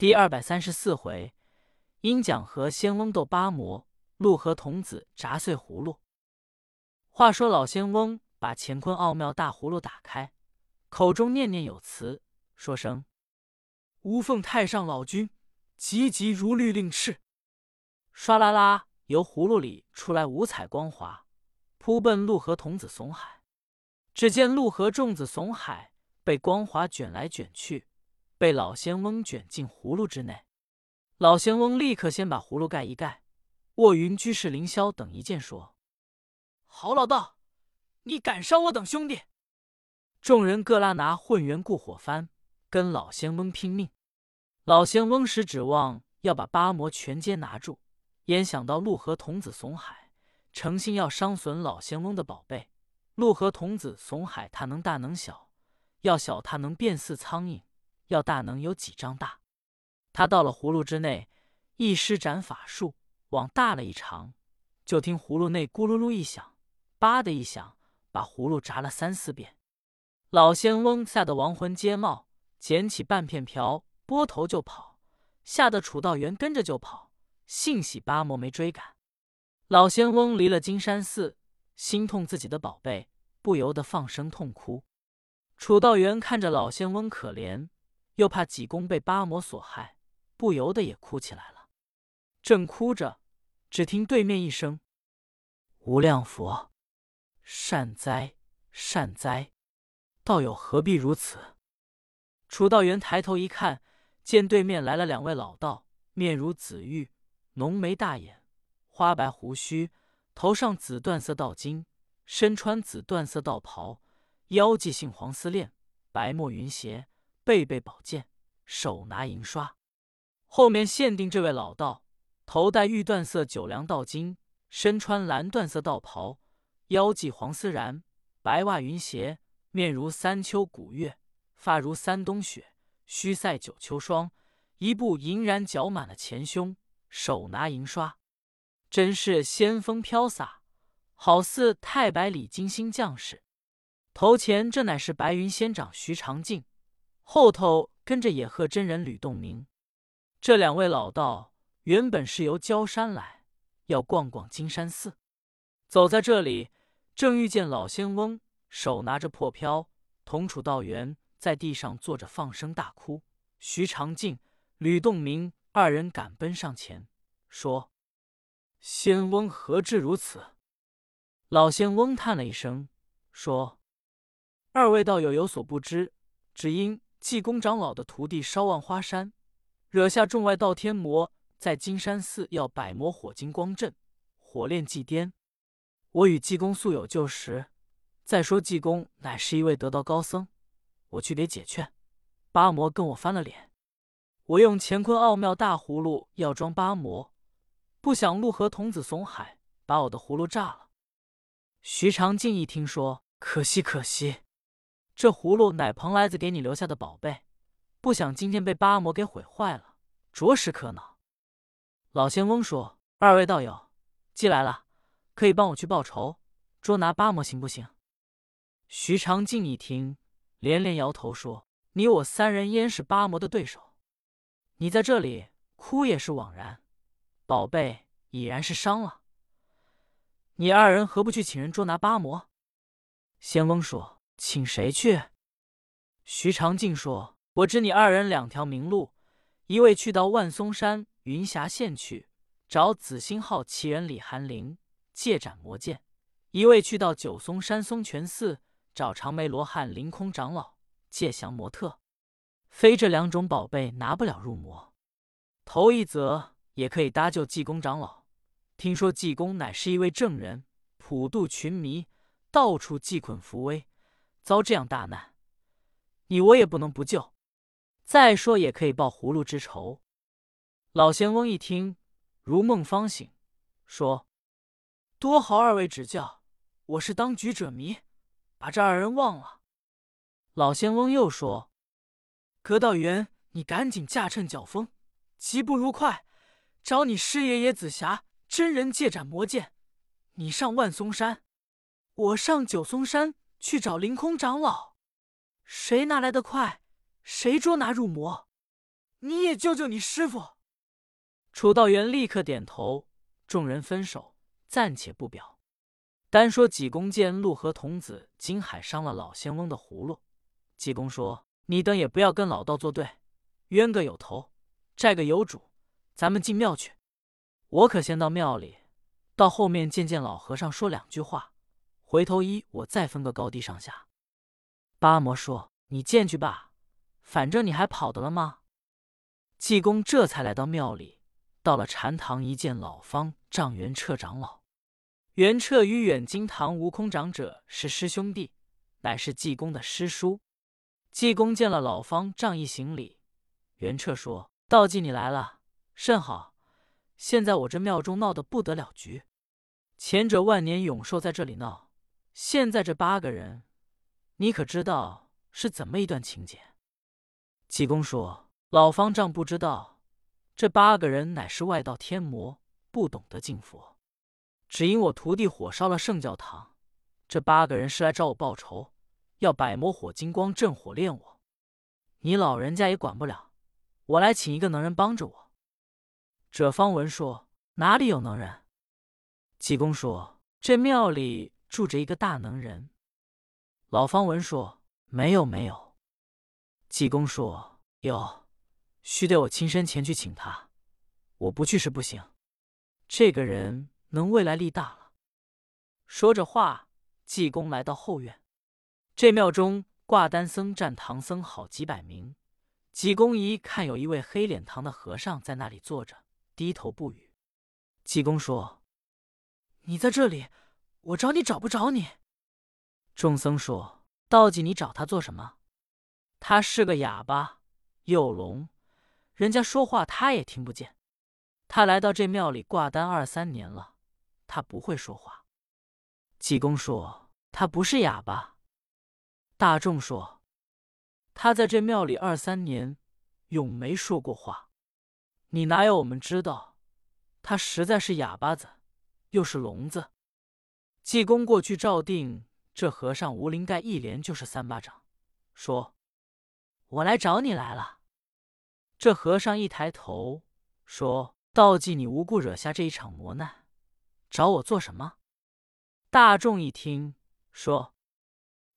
第二百三十四回，鹰讲和仙翁斗八魔，陆河童子砸碎葫芦。话说老仙翁把乾坤奥妙大葫芦打开，口中念念有词，说声：“吾奉太上老君，急急如律令敕。”唰啦啦，由葫芦里出来五彩光华，扑奔陆河童子怂海。只见陆河众子怂海被光华卷来卷去。被老仙翁卷进葫芦之内，老仙翁立刻先把葫芦盖一盖。卧云居士凌霄等一见，说：“好老道，你敢伤我等兄弟！”众人各拉拿混元固火幡，跟老仙翁拼命。老仙翁时指望要把八魔全皆拿住，焉想到陆河童子怂海诚心要伤损老仙翁的宝贝。陆河童子怂海，他能大能小，要小他能变似苍蝇。要大能有几丈大？他到了葫芦之内，一施展法术，往大了一长，就听葫芦内咕噜噜一响，叭的一响，把葫芦砸了三四遍。老仙翁吓得亡魂皆冒，捡起半片瓢，拨头就跑，吓得楚道元跟着就跑。幸喜八魔没追赶。老仙翁离了金山寺，心痛自己的宝贝，不由得放声痛哭。楚道元看着老仙翁可怜。又怕济公被八魔所害，不由得也哭起来了。正哭着，只听对面一声：“无量佛，善哉善哉！道友何必如此？”楚道元抬头一看，见对面来了两位老道，面如紫玉，浓眉大眼，花白胡须，头上紫缎色道巾，身穿紫缎色道袍，腰系杏黄丝链，白墨云鞋。背背宝剑，手拿银刷。后面限定这位老道，头戴玉缎色九梁道巾，身穿蓝缎色道袍，腰系黄丝髯，白袜云鞋，面如三秋古月，发如三冬雪，须赛九秋霜。一步银髯绞满了前胸，手拿银刷，真是仙风飘洒，好似太白里金星将士。头前这乃是白云仙长徐长敬。后头跟着野鹤真人吕洞明，这两位老道原本是由焦山来，要逛逛金山寺。走在这里，正遇见老仙翁手拿着破瓢，同楚道元在地上坐着放声大哭。徐长进、吕洞明二人赶奔上前，说：“仙翁何至如此？”老仙翁叹了一声，说：“二位道友有所不知，只因……”济公长老的徒弟烧万花山，惹下众外道天魔，在金山寺要百魔火金光阵，火炼祭颠。我与济公素有旧识，再说济公乃是一位得道高僧，我去得解劝。八魔跟我翻了脸，我用乾坤奥妙大葫芦要装八魔，不想陆河童子怂海把我的葫芦炸了。徐长进一听说，可惜可惜。这葫芦乃蓬莱子给你留下的宝贝，不想今天被八魔给毁坏了，着实可恼。老仙翁说：“二位道友，既来了，可以帮我去报仇，捉拿八魔，行不行？”徐长进一听，连连摇头说：“你我三人焉是八魔的对手？你在这里哭也是枉然，宝贝已然是伤了。你二人何不去请人捉拿八魔？”仙翁说。请谁去？徐长进说：“我知你二人两条明路，一位去到万松山云霞县去找紫星号奇人李寒林借斩魔剑；一位去到九松山松泉寺找长眉罗汉凌空长老借降魔特。非这两种宝贝拿不了入魔。头一则也可以搭救济公长老。听说济公乃是一位正人，普度群迷，到处济困扶危。”遭这样大难，你我也不能不救。再说也可以报葫芦之仇。老仙翁一听，如梦方醒，说：“多好二位指教，我是当局者迷，把这二人忘了。”老仙翁又说：“葛道元，你赶紧驾乘角风，疾步如快，找你师爷爷紫霞真人借斩魔剑。你上万松山，我上九松山。”去找凌空长老，谁拿来的快，谁捉拿入魔。你也救救你师傅。”楚道元立刻点头，众人分手，暂且不表。单说济公见陆河童子金海伤了老仙翁的葫芦，济公说：“你等也不要跟老道作对，冤个有头，债个有主，咱们进庙去。我可先到庙里，到后面见见老和尚说两句话，回头一我再分个高低上下。”八魔说：“你进去吧，反正你还跑得了吗？”济公这才来到庙里，到了禅堂一见老方丈元彻长老。元彻与远金堂悟空长者是师兄弟，乃是济公的师叔。济公见了老方丈一行礼，元彻说：“道济你来了，甚好。现在我这庙中闹得不得了局，前者万年永寿在这里闹，现在这八个人，你可知道是怎么一段情节？”济公说：“老方丈不知道，这八个人乃是外道天魔，不懂得敬佛。”只因我徒弟火烧了圣教堂，这八个人是来找我报仇，要百魔火金光镇火炼我。你老人家也管不了，我来请一个能人帮着我。者方文说：“哪里有能人？”济公说：“这庙里住着一个大能人。”老方文说：“没有，没有。”济公说：“有，须得我亲身前去请他，我不去是不行。这个人。”能未来力大了。说着话，济公来到后院。这庙中挂单僧占唐僧好几百名。济公一看，有一位黑脸堂的和尚在那里坐着，低头不语。济公说：“你在这里，我找你找不着你。”众僧说：“道济，你找他做什么？他是个哑巴，又聋，人家说话他也听不见。他来到这庙里挂单二三年了。”他不会说话。济公说：“他不是哑巴。”大众说：“他在这庙里二三年，永没说过话。你哪有我们知道？他实在是哑巴子，又是聋子。”济公过去照定，这和尚无灵盖一连就是三巴掌，说：“我来找你来了。”这和尚一抬头说：“道济，你无故惹下这一场磨难。”找我做什么？大众一听，说：“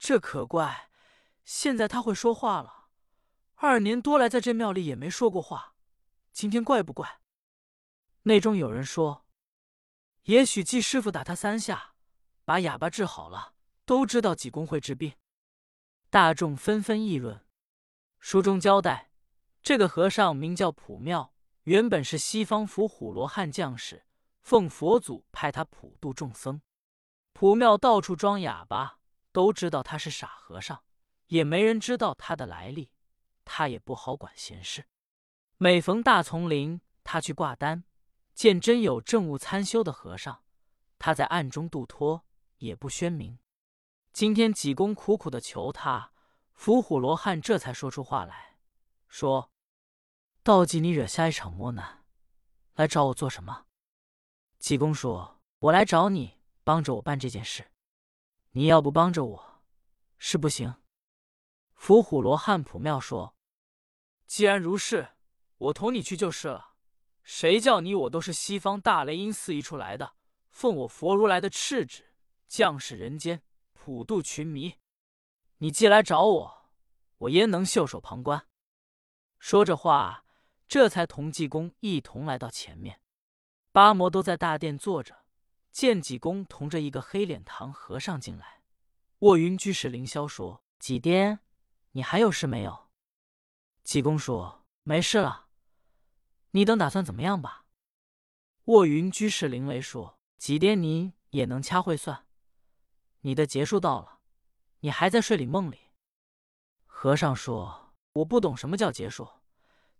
这可怪，现在他会说话了。二年多来，在这庙里也没说过话，今天怪不怪？”内中有人说：“也许季师傅打他三下，把哑巴治好了。”都知道济公会治病。大众纷纷议论。书中交代，这个和尚名叫普妙，原本是西方伏虎罗汉将士。奉佛祖派他普度众僧，普庙到处装哑巴，都知道他是傻和尚，也没人知道他的来历。他也不好管闲事。每逢大丛林，他去挂单，见真有正悟参修的和尚，他在暗中度脱，也不宣明。今天济公苦苦的求他，伏虎罗汉这才说出话来，说：“道济，你惹下一场磨难，来找我做什么？”济公说：“我来找你，帮着我办这件事。你要不帮着我，是不行。”伏虎罗汉普妙说：“既然如是，我同你去就是了。谁叫你我都是西方大雷音寺一出来的，奉我佛如来的敕旨，降世人间，普度群迷。你既来找我，我焉能袖手旁观？”说着话，这才同济公一同来到前面。八魔都在大殿坐着，见济公同着一个黑脸堂和尚进来。卧云居士凌霄说：“济癫，你还有事没有？”济公说：“没事了。你等打算怎么样吧？”卧云居士凌雷说：“济爹，你也能掐会算。你的劫数到了，你还在睡里梦里。”和尚说：“我不懂什么叫劫数。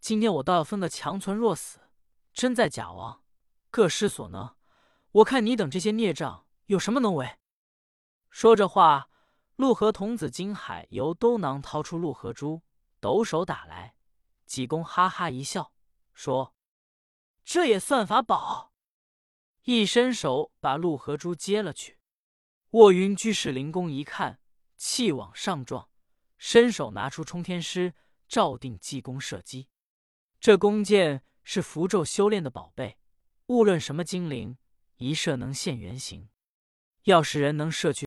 今天我倒要分个强存弱死，真在假亡。”各施所能，我看你等这些孽障有什么能为？说着话，陆河童子金海由兜囊掏出陆河珠，抖手打来。济公哈哈一笑，说：“这也算法宝。”一伸手把陆河珠接了去。卧云居士灵公一看，气往上撞，伸手拿出冲天师，照定济公射击。这弓箭是符咒修炼的宝贝，无论什么精灵，一射能现原形。要是人能射去